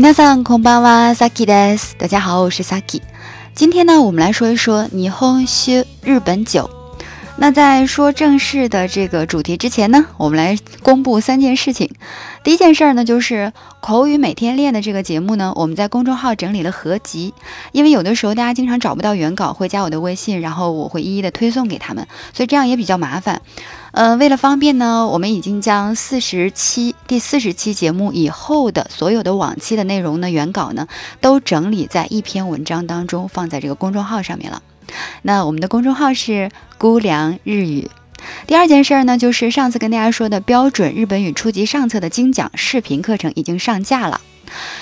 皆さんこんばんは、Saki です。大家好，我是 Saki。今天呢，我们来说一说霓虹酒日本酒。 那在说正式的这个主题之前呢，我们来公布三件事情。第一件事儿呢，就是口语每天练的这个节目呢，我们在公众号整理了合集。因为有的时候大家经常找不到原稿，会加我的微信，然后我会一一的推送给他们，所以这样也比较麻烦。嗯，为了方便呢，我们已经将四十期第四十期节目以后的所有的往期的内容呢，原稿呢，都整理在一篇文章当中，放在这个公众号上面了。那我们的公众号是姑凉日语。第二件事儿呢，就是上次跟大家说的标准日本语初级上册的精讲视频课程已经上架了。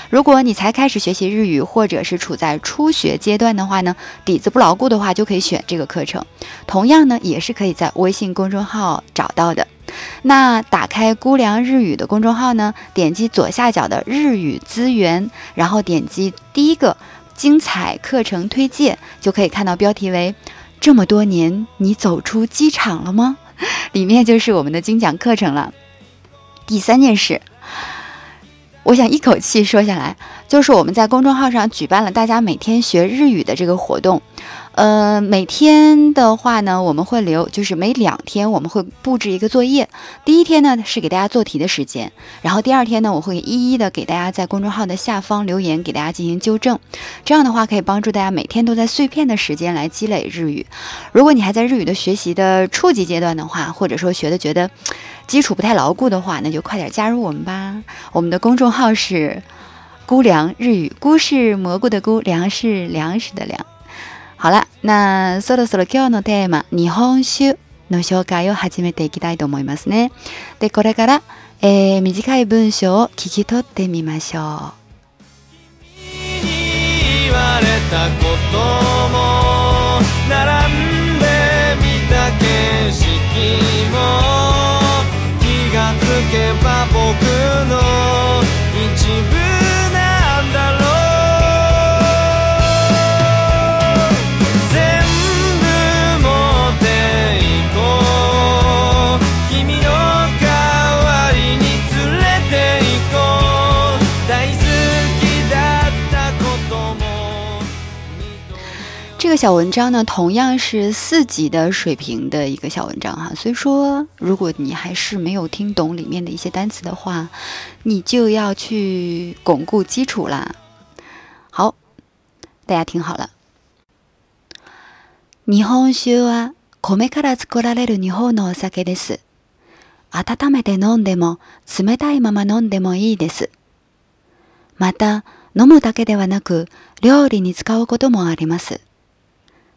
如果你才开始学习日语，或者是处在初学阶段的话呢，底子不牢固的话，就可以选这个课程。同样呢，也是可以在微信公众号找到的。那打开姑凉日语的公众号呢，点击左下角的日语资源，然后点击第一个。精彩课程推荐就可以看到标题为“这么多年你走出机场了吗？” 里面就是我们的精讲课程了。第三件事，我想一口气说下来，就是我们在公众号上举办了大家每天学日语的这个活动。呃，每天的话呢，我们会留，就是每两天我们会布置一个作业。第一天呢是给大家做题的时间，然后第二天呢，我会一一的给大家在公众号的下方留言，给大家进行纠正。这样的话可以帮助大家每天都在碎片的时间来积累日语。如果你还在日语的学习的初级阶段的话，或者说学的觉得基础不太牢固的话，那就快点加入我们吧。我们的公众号是“菇凉日语”，菇是蘑菇的菇，粮是粮食的粮。好了，那そろそろ今日のテーマ日本酒の紹介を始めていきたいと思いますね。で、これから、えー、短い文章を聞き取ってみましょう。言われたことも並んでみた景色も気がつけば僕の小文章呢，同样是四级的水平的一个小文章哈，所以说，如果你还是没有听懂里面的一些单词的话，你就要去巩固基础啦。好，大家听好了。日本酒は米から作られる日本のお酒です。温めて飲んでも冷たいまま飲んでもいいです。また、飲むだけではなく、料理に使うこともあります。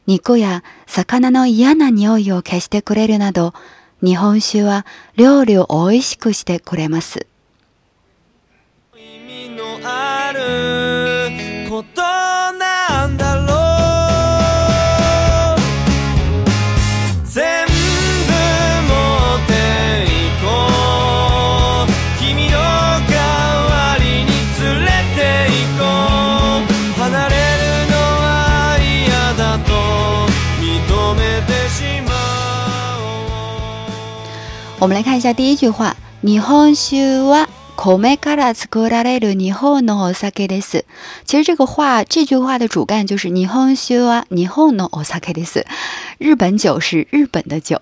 肉や魚の嫌な匂いを消してくれるなど、日本酒は料理を美味しくしてくれます。意味のある我们来看一下第一句话，日本酒は米から作られる日本のお酒です。其实这个话，这句话的主干就是日本酒は日本のお酒です。日本酒是日本的酒。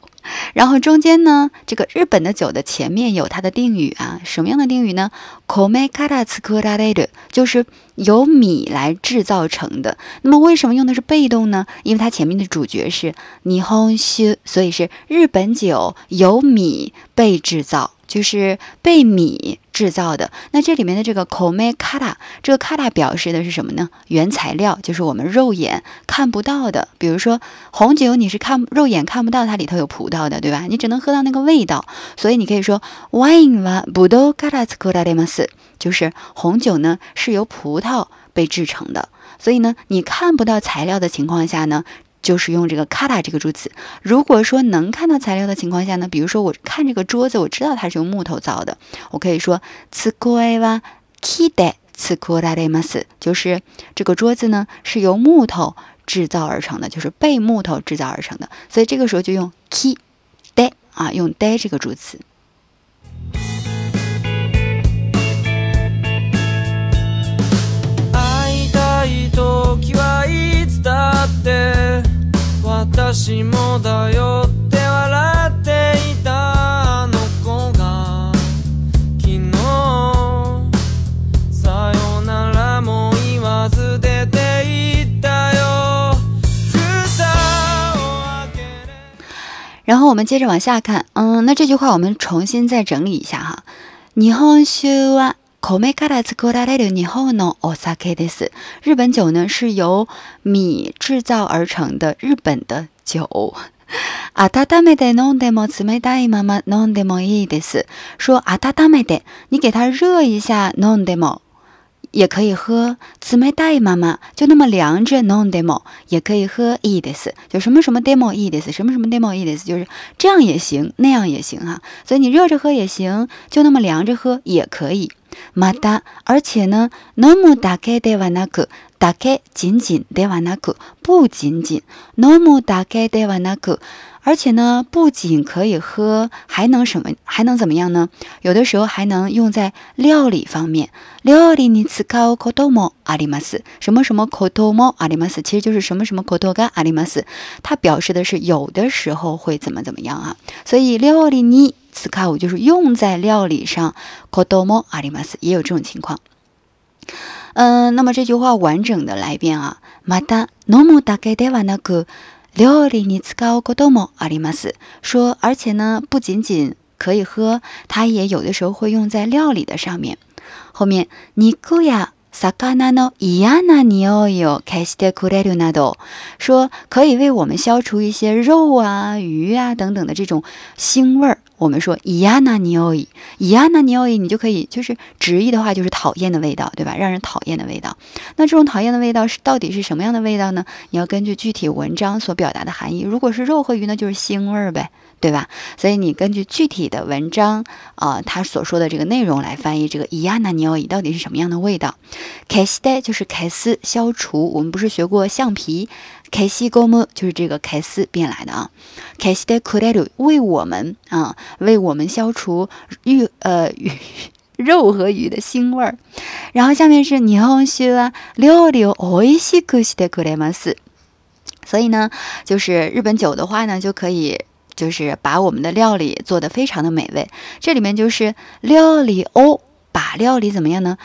然后中间呢，这个日本的酒的前面有它的定语啊，什么样的定语呢？米から作られる，就是由米来制造成的。那么为什么用的是被动呢？因为它前面的主角是日本酒，所以是日本酒由米被制造。 就是被米制造的。那这里面的这个 kome kata，这个 kata 表示的是什么呢？原材料就是我们肉眼看不到的。比如说红酒，你是看肉眼看不到它里头有葡萄的，对吧？你只能喝到那个味道。所以你可以说 wine wa budo kata s k u r a d e m a s 就是红酒呢是由葡萄被制成的。所以呢，你看不到材料的情况下呢。就是用这个 kata 这个助词。如果说能看到材料的情况下呢，比如说我看这个桌子，我知道它是用木头造的，我可以说 tsukue wa kide tsukuraremasu，就是这个桌子呢是由木头制造而成的，就是被木头制造而成的。所以这个时候就用 kide 啊，用 de 这个助词。然后我们接着往下看，嗯，那这句话我们重新再整理一下哈。日本酒は米から作られる日本のお酒です。日本酒呢是由米制造而成的日本的 酒。温めて飲んでも冷たいまま飲んでもいいです。说温めて，你给它热一下，飲んでも。也可以喝，姊妹带妈妈就那么凉着，non demo 也可以喝，e des 就什么什么 demo，e des 什么什么 demo，e des 就是这样也行，那样也行哈。所以你热着喝也行，就那么凉着喝也可以。また，而且呢，no mu dake de wanaku，dake 仅仅 de wanaku 不仅仅，no mu dake de wanaku。而且呢，不仅可以喝，还能什么？还能怎么样呢？有的时候还能用在料理方面。料理に使うこともあります。什么什么こともあります，其实就是什么什么ことがあります。它表示的是有的时候会怎么怎么样啊？所以料理に使う就是用在料理上。こともあります也有这种情况。 嗯，那么这句话完整的来一遍啊。また飲むだけではなく。料理に使うこともあります。说，而且呢，不仅仅可以喝，它也有的时候会用在料理的上面。后面，肉や 魚の嫌な匂いを消してくれるなど，说可以为我们消除一些肉啊、鱼啊等等的这种腥味儿。我们说伊亚纳尼奥伊，伊亚纳尼奥伊，你就可以就是直译的话就是讨厌的味道，对吧？让人讨厌的味道。那这种讨厌的味道是到底是什么样的味道呢？你要根据具体文章所表达的含义。如果是肉和鱼呢，就是腥味儿呗， 对吧？所以你根据具体的文章啊，他所说的这个内容来翻译这个伊亚纳尼奥伊到底是什么样的味道。凯西代就是凯斯消除，我们不是学过橡皮？凯西ゴム就是这个凯斯变来的啊。凯西的クレル为我们啊，为我们消除鱼呃鱼肉和鱼的腥味儿。然后下面是日本酒は料理を美味しくしてくれます。所以呢，就是日本酒的话呢，就可以 就是把我们的料理做得非常的美味。这里面就是料理を把料理怎么样呢？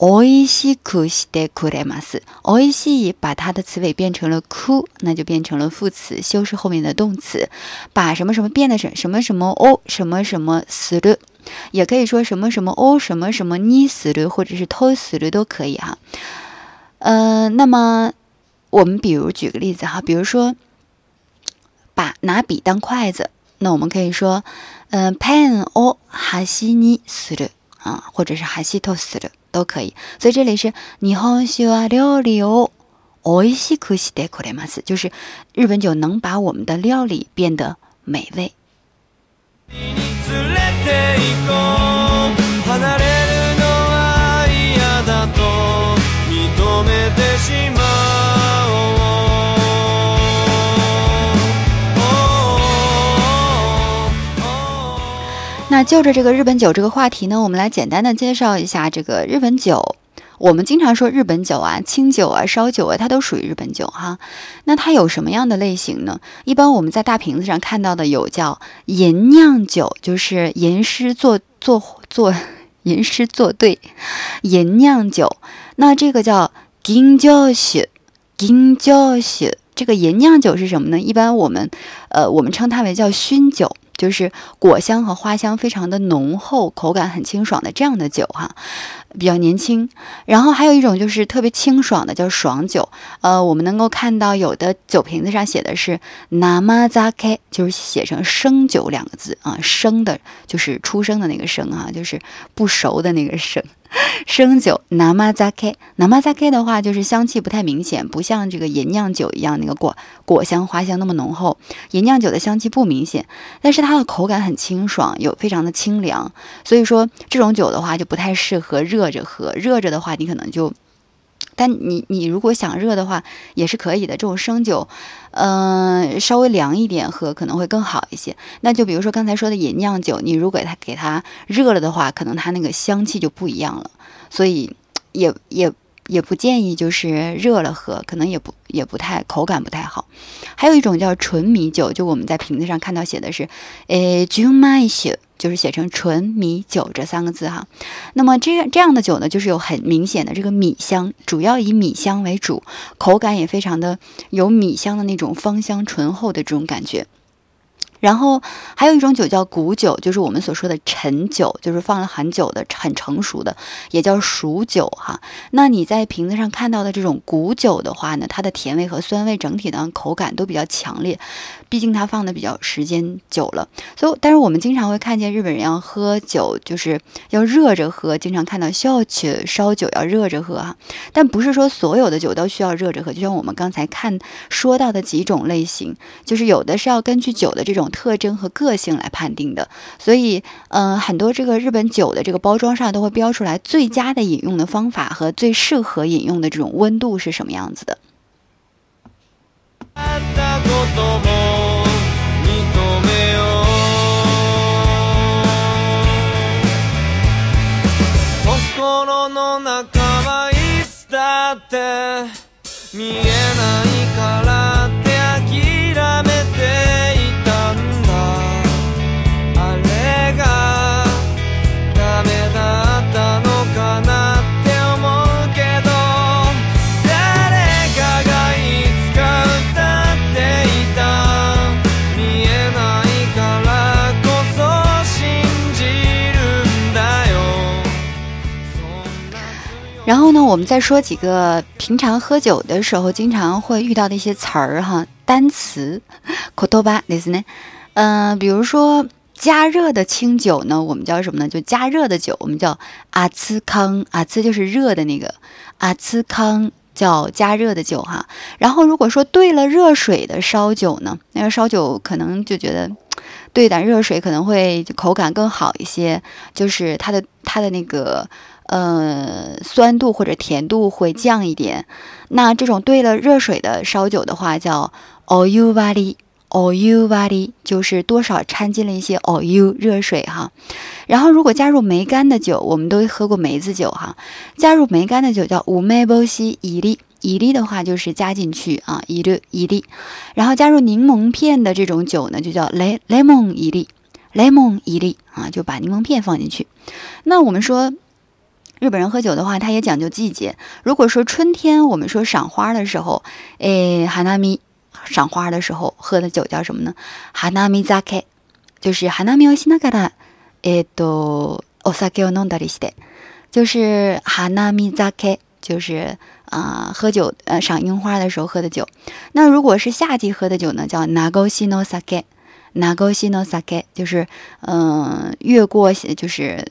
おいしくしてくれます。おいしい把它的词尾变成了く，那就变成了副词，修饰后面的动词。把什么什么变的什什么什么お什么什么する，也可以说什么什么お什么什么にする，或者是とする都可以哈。呃，那么我们比如举个例子哈，比如说 把拿笔当筷子，那我们可以说，嗯，ペンを箸にする啊，或者是箸とする。都可以，所以这里是日本酒は料理を美味しくしてくれます，就是日本酒能把我们的料理变得美味。 那就着这个日本酒这个话题呢，我们来简单的介绍一下这个日本酒。我们经常说日本酒啊、清酒啊、烧酒啊，它都属于日本酒哈。那它有什么样的类型呢？一般我们在大瓶子上看到的有叫吟酿酒，就是吟诗作作作吟诗作对，吟酿酒。那这个叫吟酒酒，吟酒酒。这个吟酿酒是什么呢？一般我们呃我们称它为叫熏酒。就是果香和花香非常的浓厚，口感很清爽的这样的酒哈，比较年轻。然后还有一种就是特别清爽的，叫爽酒。呃，我们能够看到有的酒瓶子上写的是 n a m a z a k 就是写成生酒两个字啊，生的就是出生的那个生啊，就是不熟的那个生。生酒 namazake，namazake 的话就是香气不太明显，不像这个银酿酒一样那个果果香花香那么浓厚。银酿酒的香气不明显，但是它的口感很清爽，有非常的清凉。所以说这种酒的话就不太适合热热着喝，热着的话你可能就。但你你如果想热的话，也是可以的。这种生酒，嗯，稍微凉一点喝可能会更好一些。那就比如说刚才说的饮酿酒，你如果它给它热了的话，可能它那个香气就不一样了。所以也也也不建议就是热了喝，可能也不也不太口感不太好。还有一种叫纯米酒，就我们在瓶子上看到写的是，诶，纯米酒，就是写成纯米酒这三个字哈。那么这这样的酒呢，就是有很明显的这个米香，主要以米香为主，口感也非常的有米香的那种芳香醇厚的这种感觉。然后还有一种酒叫古酒，就是我们所说的陈酒，就是放了很久的、很成熟的，也叫熟酒哈。那你在瓶子上看到的这种古酒的话呢，它的甜味和酸味整体呢口感都比较强烈，毕竟它放的比较时间久了。所以，但是我们经常会看见日本人要喝酒，就是要热着喝，经常看到需要去烧酒要热着喝哈。但不是说所有的酒都需要热着喝，就像我们刚才看说到的几种类型，就是有的是要根据酒的这种。特征和个性来判定的，所以，嗯，很多这个日本酒的这个包装上都会标出来最佳的饮用的方法和最适合饮用的这种温度是什么样子的。我们再说几个平常喝酒的时候经常会遇到的一些词儿哈，单词，口头吧，意思呢，嗯，比如说加热的清酒呢，我们叫什么呢？就加热的酒，我们叫阿兹康，阿兹就是热的那个，阿兹康叫加热的酒哈。然后如果说兑了热水的烧酒呢，那个烧酒可能就觉得兑点热水可能会口感更好一些，就是它的它的那个。呃，酸度或者甜度会降一点。那这种兑了热水的烧酒的话，叫 o y u v a r i o y u v a r i 就是多少掺进了一些 oyu 热水哈。然后如果加入梅干的酒，我们都喝过梅子酒哈。加入梅干的酒叫 umeboshi iri，iri 的话就是加进去啊，iri iri。然后加入柠檬片的这种酒呢，就叫 le lemon iri，lemon iri 啊，就把柠檬片放进去。那我们说。日本人喝酒的话，他也讲究季节。如果说春天，我们说赏花的时候，诶，哈纳米赏花的时候喝的酒叫什么呢？哈纳米扎克，就是哈纳米をしながら、えっとお酒を飲んだりして，就是哈纳米扎克，就是啊，喝酒呃赏樱花的时候喝的酒。那如果是夏季喝的酒呢，叫ナゴシノサケ，ナゴシノサケ，就是嗯，越过就是。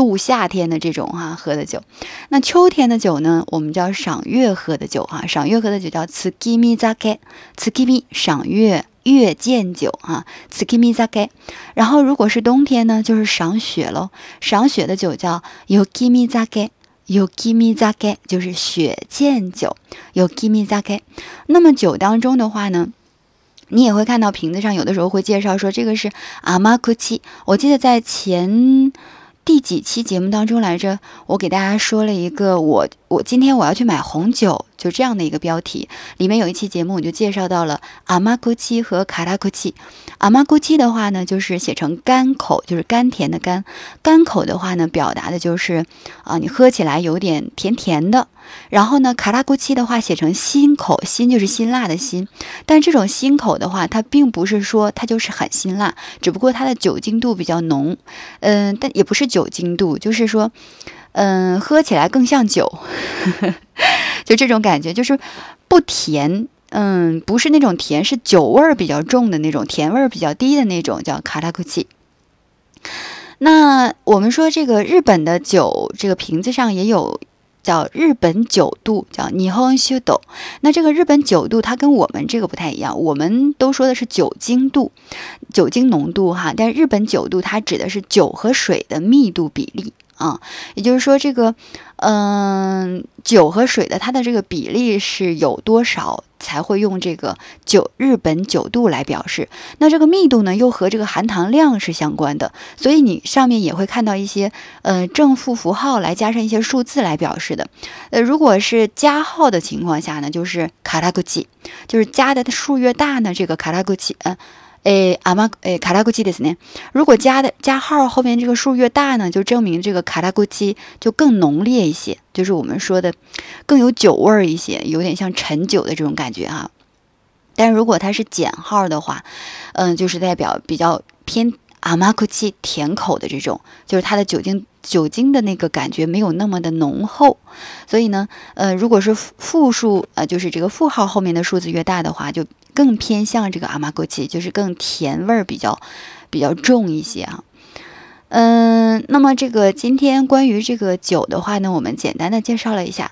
度夏天的这种哈喝的酒，那秋天的酒呢，我们叫赏月喝的酒哈，赏月喝的酒叫 tsukimi zake，tsukimi 赏月月见酒哈，tsukimi zake。然后如果是冬天呢，就是赏雪喽，赏雪的酒叫 yukimi zake，yukimi zake 就是雪见酒，yukimi zake。那么酒当中的话呢，你也会看到瓶子上有的时候会介绍说这个是 amakuchi，我记得在前。第几期节目当中来着？我给大家说了一个，我我今天我要去买红酒，就这样的一个标题。里面有一期节目，我就介绍到了阿玛库奇和卡拉库奇。阿玛库奇的话呢，就是写成甘口，就是甘甜的甘。甘口的话呢，表达的就是啊，你喝起来有点甜甜的。然后呢，卡拉古奇的话写成辛口，辛就是辛辣的辛，但这种辛口的话，它并不是说它就是很辛辣，只不过它的酒精度比较浓，嗯，但也不是酒精度，就是说，嗯，喝起来更像酒，就这种感觉，就是不甜，嗯，不是那种甜，是酒味儿比较重的那种，甜味儿比较低的那种，叫卡拉库奇。那我们说这个日本的酒，这个瓶子上也有。叫日本酒度，叫霓虹修斗。那这个日本酒度，它跟我们这个不太一样。我们都说的是酒精度，酒精浓度哈。但日本酒度，它指的是酒和水的密度比例啊。也就是说，这个嗯酒和水的它的这个比例是有多少？才会用这个九日本九度来表示，那这个密度呢，又和这个含糖量是相关的，所以你上面也会看到一些呃正负符号来加上一些数字来表示的。呃，如果是加号的情况下呢，就是卡拉古奇，就是加的数越大呢，这个卡拉古奇，嗯。诶，阿玛诶，卡拉古奇的是呢。如果加的加号后面这个数越大呢，就证明这个卡拉古奇就更浓烈一些，就是我们说的更有酒味儿一些，有点像陈酒的这种感觉哈。但如果它是减号的话，嗯，就是代表比较偏阿玛古奇甜口的这种，就是它的酒精酒精的那个感觉没有那么的浓厚。所以呢，呃，如果是负数，呃，就是这个负号后面的数字越大的话，就。更偏向这个阿玛果奇，就是更甜味儿比较比较重一些啊。嗯，那么这个今天关于这个酒的话呢，我们简单的介绍了一下。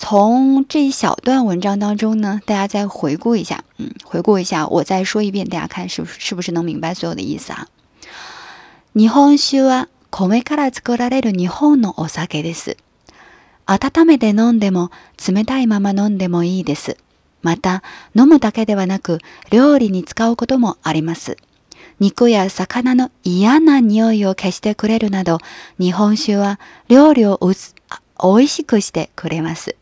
从这一小段文章当中呢，大家再回顾一下，嗯，回顾一下，我再说一遍，大家看是不是是不是能明白所有的意思啊？日本酒は米から作られる日本のお酒です。温めて飲んでも冷たいまま飲んでもいいです。 また、飲むだけではなく、料理に使うこともあります。肉や魚の嫌な匂いを消してくれるなど、日本酒は料理を美味しくしてくれます。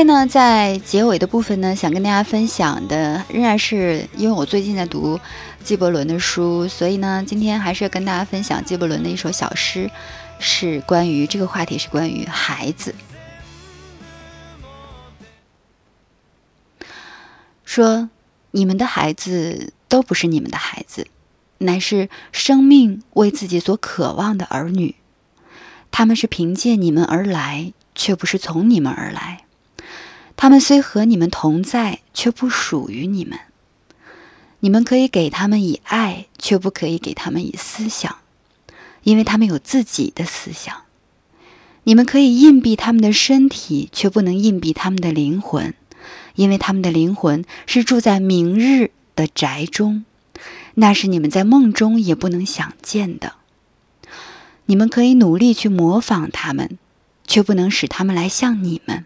天呢，在结尾的部分呢，想跟大家分享的仍然是因为我最近在读纪伯伦的书，所以呢，今天还是要跟大家分享纪伯伦的一首小诗，是关于这个话题，是关于孩子。说你们的孩子都不是你们的孩子，乃是生命为自己所渴望的儿女，他们是凭借你们而来，却不是从你们而来。他们虽和你们同在，却不属于你们。你们可以给他们以爱，却不可以给他们以思想，因为他们有自己的思想。你们可以硬币他们的身体，却不能硬币他们的灵魂，因为他们的灵魂是住在明日的宅中，那是你们在梦中也不能想见的。你们可以努力去模仿他们，却不能使他们来像你们。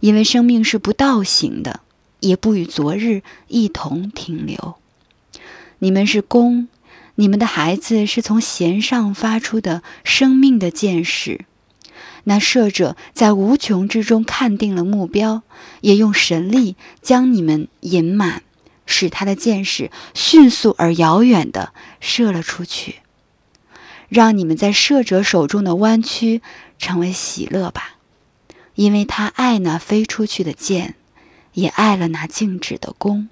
因为生命是不倒行的，也不与昨日一同停留。你们是弓，你们的孩子是从弦上发出的生命的箭矢。那射者在无穷之中看定了目标，也用神力将你们引满，使他的箭矢迅速而遥远地射了出去。让你们在射者手中的弯曲成为喜乐吧。因为他爱那飞出去的箭，也爱了那静止的弓。